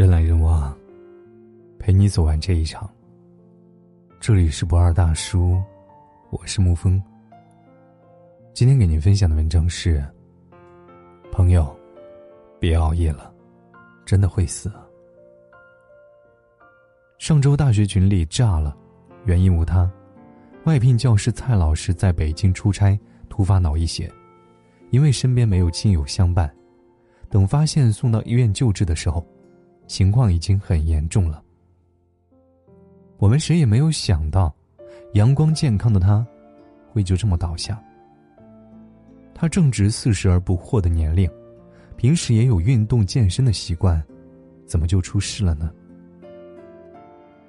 人来人往，陪你走完这一场。这里是不二大叔，我是沐风。今天给您分享的文章是：朋友，别熬夜了，真的会死。上周大学群里炸了，原因无他，外聘教师蔡老师在北京出差，突发脑溢血，因为身边没有亲友相伴，等发现送到医院救治的时候。情况已经很严重了。我们谁也没有想到，阳光健康的他，会就这么倒下。他正值四十而不惑的年龄，平时也有运动健身的习惯，怎么就出事了呢？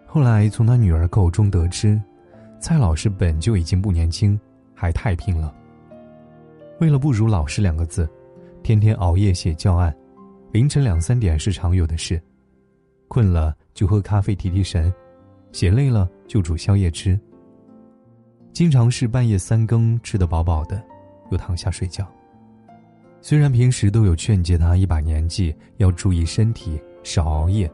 后来从他女儿口中得知，蔡老师本就已经不年轻，还太拼了。为了不辱老师两个字，天天熬夜写教案，凌晨两三点是常有的事。困了就喝咖啡提提神，写累了就煮宵夜吃。经常是半夜三更吃得饱饱的，又躺下睡觉。虽然平时都有劝诫他一把年纪要注意身体，少熬夜，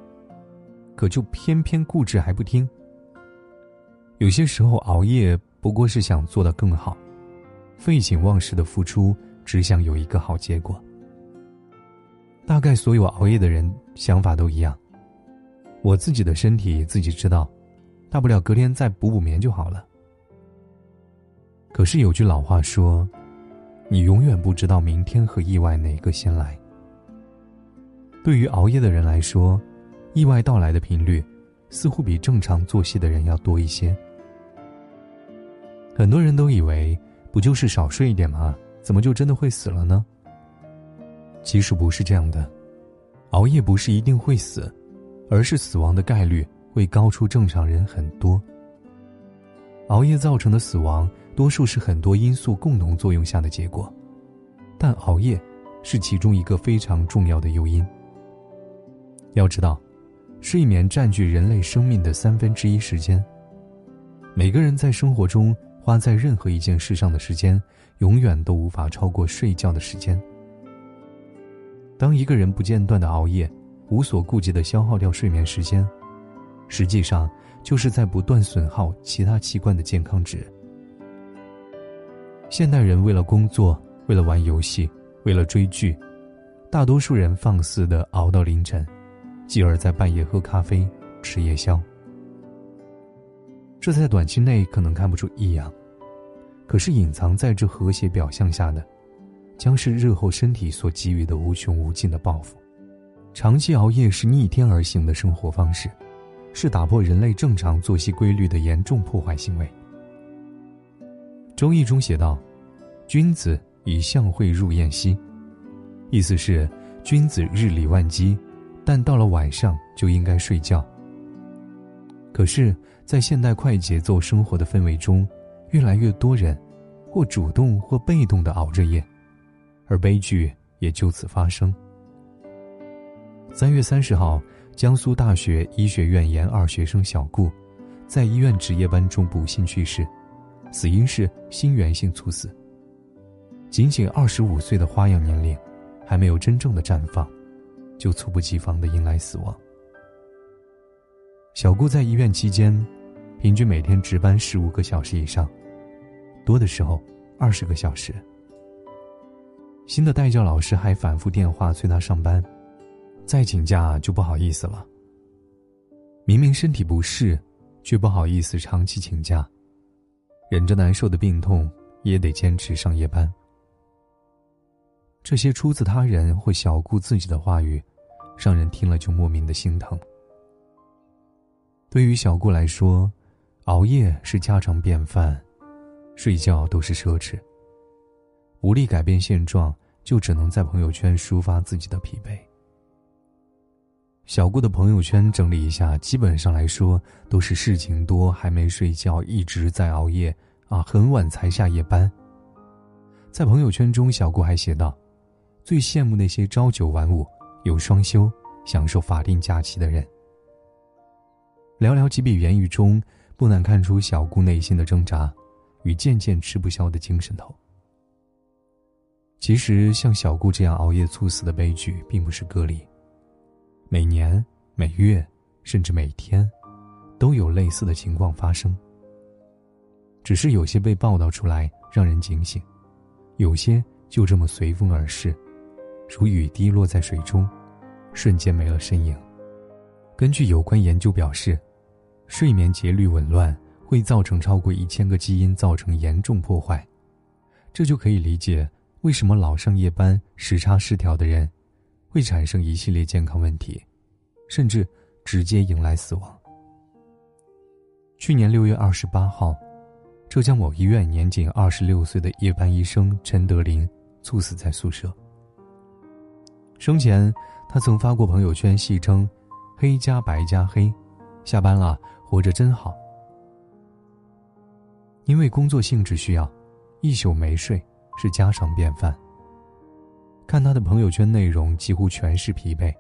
可就偏偏固执还不听。有些时候熬夜不过是想做得更好，废寝忘食的付出只想有一个好结果。大概所有熬夜的人想法都一样。我自己的身体自己知道，大不了隔天再补补眠就好了。可是有句老话说：“你永远不知道明天和意外哪个先来。”对于熬夜的人来说，意外到来的频率似乎比正常作息的人要多一些。很多人都以为，不就是少睡一点吗？怎么就真的会死了呢？其实不是这样的，熬夜不是一定会死。而是死亡的概率会高出正常人很多。熬夜造成的死亡，多数是很多因素共同作用下的结果，但熬夜是其中一个非常重要的诱因。要知道，睡眠占据人类生命的三分之一时间。每个人在生活中花在任何一件事上的时间，永远都无法超过睡觉的时间。当一个人不间断的熬夜，无所顾忌的消耗掉睡眠时间，实际上就是在不断损耗其他器官的健康值。现代人为了工作，为了玩游戏，为了追剧，大多数人放肆的熬到凌晨，继而在半夜喝咖啡、吃夜宵。这在短期内可能看不出异样，可是隐藏在这和谐表象下的，将是日后身体所给予的无穷无尽的报复。长期熬夜是逆天而行的生活方式，是打破人类正常作息规律的严重破坏行为。《周易》中写道：“君子以象会入宴兮”，意思是君子日理万机，但到了晚上就应该睡觉。可是，在现代快节奏生活的氛围中，越来越多人或主动或被动的熬着夜，而悲剧也就此发生。三月三十号，江苏大学医学院研二学生小顾，在医院值夜班中不幸去世，死因是心源性猝死。仅仅二十五岁的花样年龄，还没有真正的绽放，就猝不及防的迎来死亡。小顾在医院期间，平均每天值班十五个小时以上，多的时候二十个小时。新的代教老师还反复电话催他上班。再请假就不好意思了。明明身体不适，却不好意思长期请假，忍着难受的病痛也得坚持上夜班。这些出自他人或小顾自己的话语，让人听了就莫名的心疼。对于小顾来说，熬夜是家常便饭，睡觉都是奢侈。无力改变现状，就只能在朋友圈抒发自己的疲惫。小顾的朋友圈整理一下，基本上来说都是事情多，还没睡觉，一直在熬夜，啊，很晚才下夜班。在朋友圈中，小顾还写道：“最羡慕那些朝九晚五、有双休、享受法定假期的人。”寥寥几笔言语中，不难看出小顾内心的挣扎，与渐渐吃不消的精神头。其实，像小顾这样熬夜猝死的悲剧，并不是个例。每年每月，甚至每天，都有类似的情况发生。只是有些被报道出来，让人警醒；有些就这么随风而逝，如雨滴落在水中，瞬间没了身影。根据有关研究表示，睡眠节律紊乱会造成超过一千个基因造成严重破坏，这就可以理解为什么老上夜班、时差失调的人，会产生一系列健康问题，甚至直接迎来死亡。去年六月二十八号。浙江某医院年仅二十六岁的夜班医生陈德林猝死在宿舍。生前，他曾发过朋友圈，戏称“黑加白加黑”，下班了，活着真好。因为工作性质需要，一宿没睡是家常便饭。看他的朋友圈内容，几乎全是疲惫，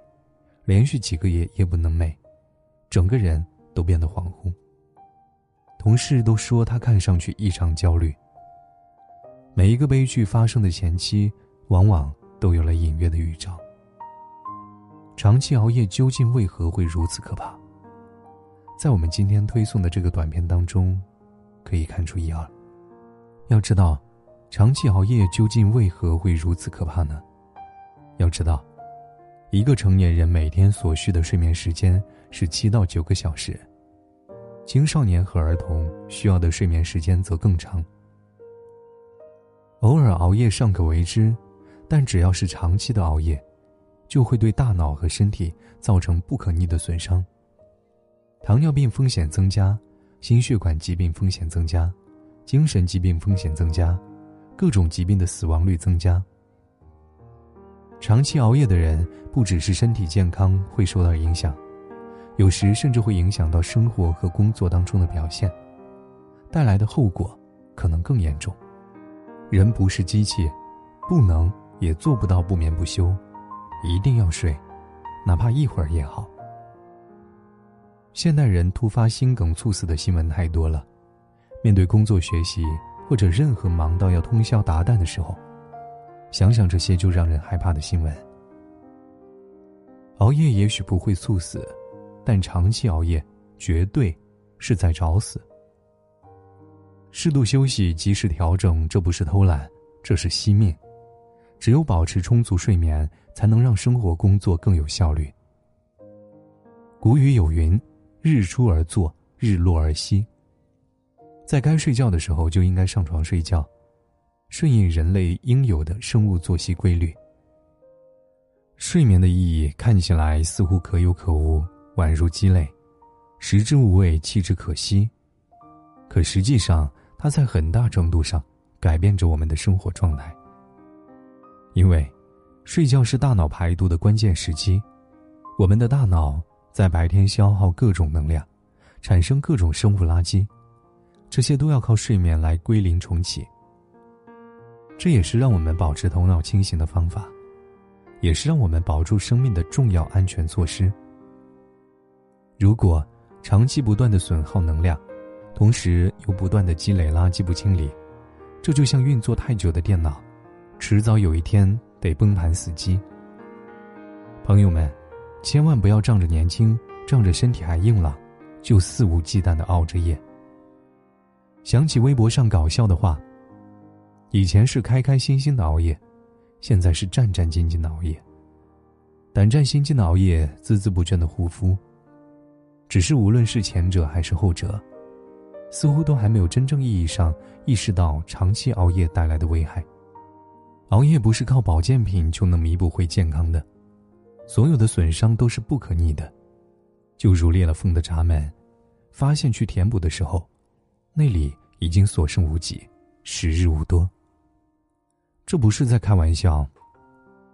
连续几个月夜不能寐，整个人都变得恍惚。同事都说他看上去异常焦虑。每一个悲剧发生的前期，往往都有了隐约的预兆。长期熬夜究竟为何会如此可怕？在我们今天推送的这个短片当中，可以看出一二。要知道，长期熬夜究竟为何会如此可怕呢？要知道，一个成年人每天所需的睡眠时间是七到九个小时。青少年和儿童需要的睡眠时间则更长。偶尔熬夜尚可为之，但只要是长期的熬夜，就会对大脑和身体造成不可逆的损伤。糖尿病风险增加，心血管疾病风险增加，精神疾病风险增加，各种疾病的死亡率增加。长期熬夜的人，不只是身体健康会受到影响。有时甚至会影响到生活和工作当中的表现，带来的后果可能更严重。人不是机器，不能也做不到不眠不休，一定要睡，哪怕一会儿也好。现代人突发心梗猝死的新闻太多了，面对工作、学习或者任何忙到要通宵达旦的时候，想想这些就让人害怕的新闻。熬夜也许不会猝死。但长期熬夜，绝对是在找死。适度休息，及时调整，这不是偷懒，这是惜命。只有保持充足睡眠，才能让生活工作更有效率。古语有云：“日出而作，日落而息。”在该睡觉的时候就应该上床睡觉，顺应人类应有的生物作息规律。睡眠的意义看起来似乎可有可无。宛如鸡肋，食之无味，弃之可惜。可实际上，它在很大程度上改变着我们的生活状态。因为，睡觉是大脑排毒的关键时期。我们的大脑在白天消耗各种能量，产生各种生物垃圾，这些都要靠睡眠来归零重启。这也是让我们保持头脑清醒的方法，也是让我们保住生命的重要安全措施。如果长期不断的损耗能量，同时又不断的积累垃圾不清理，这就像运作太久的电脑，迟早有一天得崩盘死机。朋友们，千万不要仗着年轻，仗着身体还硬朗，就肆无忌惮的熬着夜。想起微博上搞笑的话，以前是开开心心的熬夜，现在是战战兢兢的熬夜，胆战心惊的熬夜，孜孜不倦的护肤。只是无论是前者还是后者，似乎都还没有真正意义上意识到长期熬夜带来的危害。熬夜不是靠保健品就能弥补回健康的，所有的损伤都是不可逆的。就如裂了缝的闸门，发现去填补的时候，那里已经所剩无几，时日无多。这不是在开玩笑，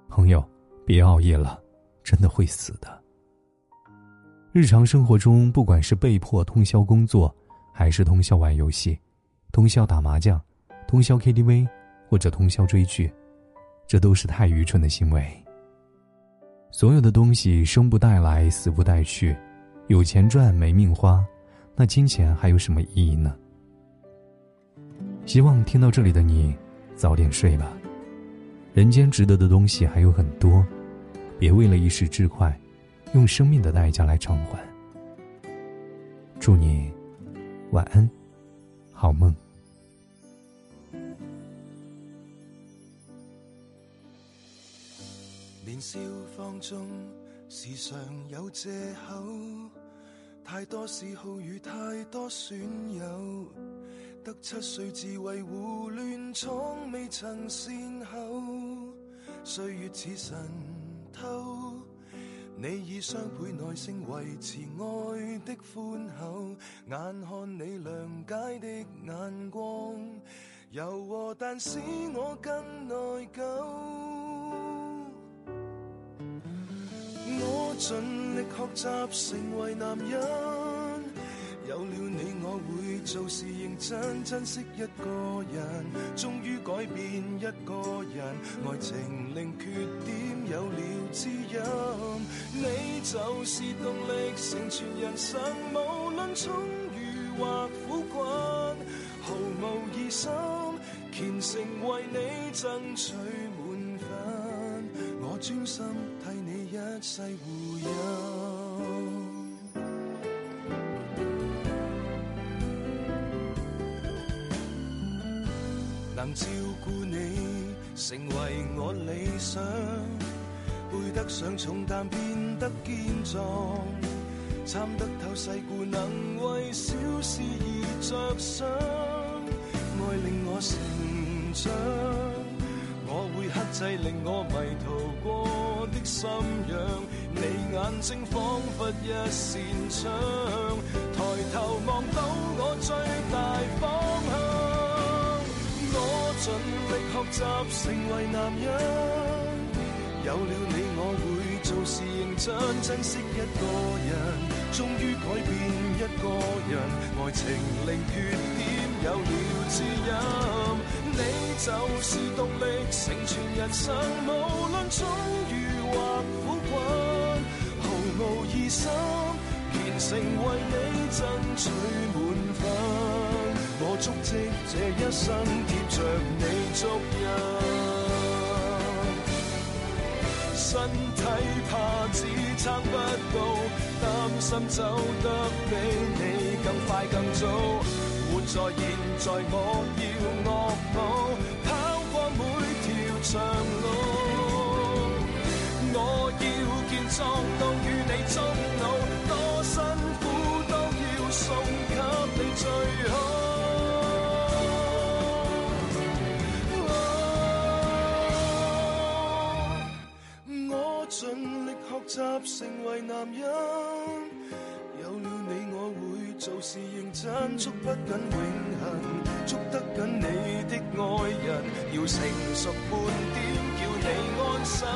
朋友，别熬夜了，真的会死的。日常生活中，不管是被迫通宵工作，还是通宵玩游戏、通宵打麻将、通宵 KTV，或者通宵追剧，这都是太愚蠢的行为。所有的东西生不带来，死不带去，有钱赚没命花，那金钱还有什么意义呢？希望听到这里的你，早点睡吧。人间值得的东西还有很多，别为了一时之快。用生命的代价来偿还。祝你晚安，好梦。年少放纵，时常有借口，太多嗜好与太多损友，得七岁智慧胡乱闯，未曾善后，岁月似神偷。你以双倍耐性维持爱的宽厚，眼看你谅解的眼光，柔和但使我更内疚。我尽力学习成为男人。有了你，我会做事认真，珍惜一个人，终于改变一个人。爱情令缺点有了知音，你就是动力，成全人生。无论充裕或苦困，毫无疑心，虔诚为你争取满分。我专心替你一世护荫。能照顾你，成为我理想，背得上重担，变得坚壮，参得透世故，能为小事而着想，爱令我成长，我会克制令我迷途过的心痒，你眼睛仿佛一扇窗，抬头望到我最尽力学习成为男人，有了你我会做事认真，珍惜一个人，终于改变一个人，爱情令缺点有了知音，你就是动力，成全人生，无论遭遇或苦困，毫无疑心，虔诚为你争取。足迹这一生贴着你足印，身体怕只撑不到，担心走得比你更快更早。活在现在，我要恶补，男人，有了你我会做事认真，捉不紧永恒，捉得紧你的爱人，要成熟半点，叫你安心。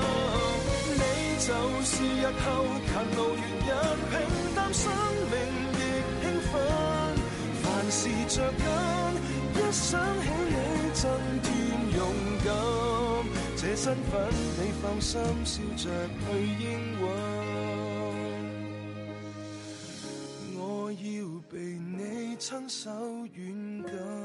你就是日后勤劳原因，平淡生命亦兴奋，凡事着紧，一想起你增添勇敢。这身份你放心，笑着去应允。亲手软禁。